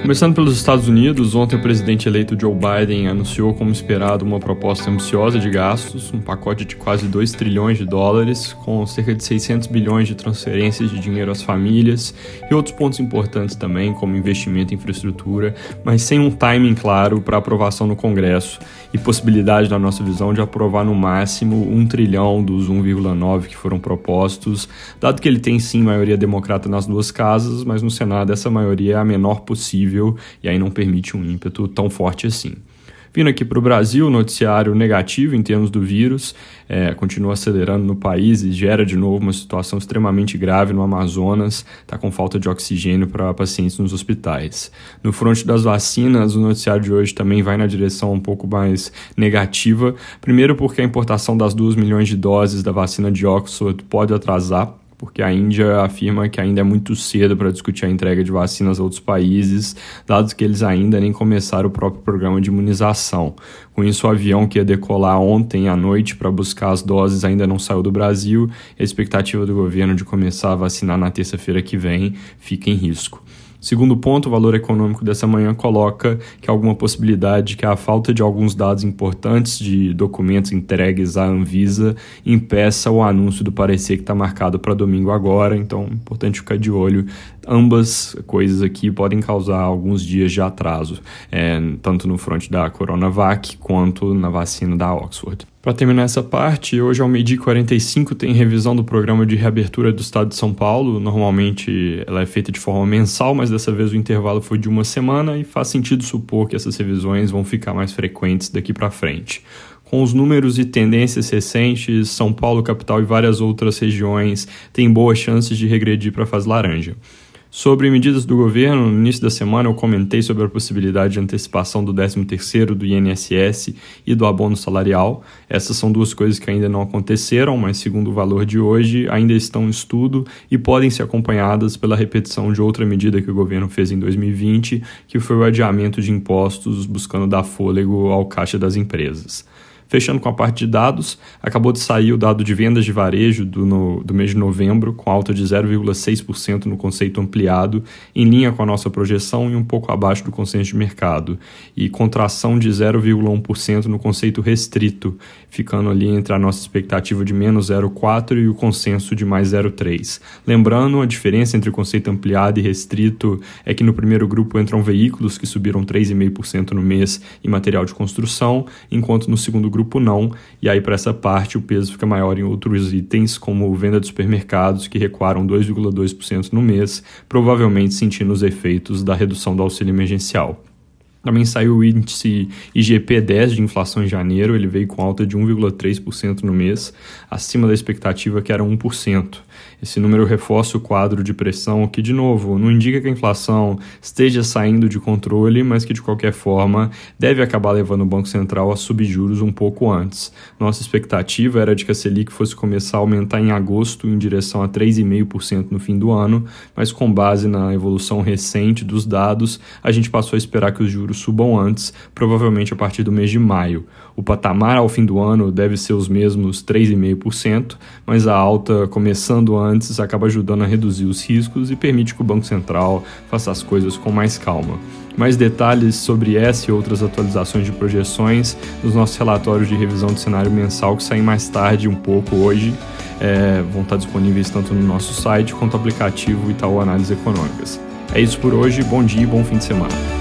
Começando pelos Estados Unidos, ontem o presidente eleito Joe Biden anunciou, como esperado, uma proposta ambiciosa de gastos, um pacote de quase 2 trilhões de dólares, com cerca de 600 bilhões de transferências de dinheiro às famílias e outros pontos importantes também, como investimento em infraestrutura, mas sem um timing claro para aprovação no Congresso e possibilidade, na nossa visão, de aprovar no máximo um trilhão dos 1,9 que foram propostos, dado que ele tem sim maioria democrata nas duas casas, mas no Senado essa maioria é a menor possível e aí não permite um ímpeto tão forte assim. Vindo aqui para o Brasil, noticiário negativo em termos do vírus, é, continua acelerando no país e gera de novo uma situação extremamente grave no Amazonas, está com falta de oxigênio para pacientes nos hospitais. No fronte das vacinas, o noticiário de hoje também vai na direção um pouco mais negativa, primeiro porque a importação das 2 milhões de doses da vacina de Oxford pode atrasar porque a Índia afirma que ainda é muito cedo para discutir a entrega de vacinas a outros países, dados que eles ainda nem começaram o próprio programa de imunização. Com isso, o avião que ia decolar ontem à noite para buscar as doses ainda não saiu do Brasil a expectativa do governo de começar a vacinar na terça-feira que vem fica em risco. Segundo ponto, o valor econômico dessa manhã coloca que há alguma possibilidade que a falta de alguns dados importantes de documentos entregues à Anvisa impeça o anúncio do parecer que está marcado para domingo agora. Então, é importante ficar de olho. Ambas coisas aqui podem causar alguns dias de atraso, é, tanto no fronte da Coronavac quanto na vacina da Oxford. Para terminar essa parte, hoje ao meio-dia 45 tem revisão do programa de reabertura do Estado de São Paulo. Normalmente ela é feita de forma mensal, mas dessa vez o intervalo foi de uma semana e faz sentido supor que essas revisões vão ficar mais frequentes daqui para frente. Com os números e tendências recentes, São Paulo, capital e várias outras regiões têm boas chances de regredir para a fase laranja. Sobre medidas do governo, no início da semana eu comentei sobre a possibilidade de antecipação do 13º do INSS e do abono salarial. Essas são duas coisas que ainda não aconteceram, mas segundo o valor de hoje, ainda estão em estudo e podem ser acompanhadas pela repetição de outra medida que o governo fez em 2020, que foi o adiamento de impostos buscando dar fôlego ao caixa das empresas. Fechando com a parte de dados, acabou de sair o dado de vendas de varejo do, no, do mês de novembro, com alta de 0,6% no conceito ampliado, em linha com a nossa projeção e um pouco abaixo do consenso de mercado, e contração de 0,1% no conceito restrito, ficando ali entre a nossa expectativa de menos 0,4% e o consenso de mais 0,3%. Lembrando, a diferença entre o conceito ampliado e restrito é que no primeiro grupo entram veículos que subiram 3,5% no mês e material de construção, enquanto no segundo grupo grupo não, e aí para essa parte o peso fica maior em outros itens, como venda de supermercados, que recuaram 2,2% no mês, provavelmente sentindo os efeitos da redução do auxílio emergencial. Também saiu o índice IGP-10 de inflação em janeiro, ele veio com alta de 1,3% no mês, acima da expectativa que era 1%. Esse número reforça o quadro de pressão, que, de novo, não indica que a inflação esteja saindo de controle, mas que, de qualquer forma, deve acabar levando o Banco Central a subir juros um pouco antes. Nossa expectativa era de que a Selic fosse começar a aumentar em agosto em direção a 3,5% no fim do ano, mas com base na evolução recente dos dados, a gente passou a esperar que os subam antes, provavelmente a partir do mês de maio. O patamar ao fim do ano deve ser os mesmos 3,5%, mas a alta começando antes acaba ajudando a reduzir os riscos e permite que o Banco Central faça as coisas com mais calma. Mais detalhes sobre essa e outras atualizações de projeções nos nossos relatórios de revisão do cenário mensal que saem mais tarde um pouco hoje. É, vão estar disponíveis tanto no nosso site quanto no aplicativo Itaú Análises Econômicas. É isso por hoje, bom dia e bom fim de semana.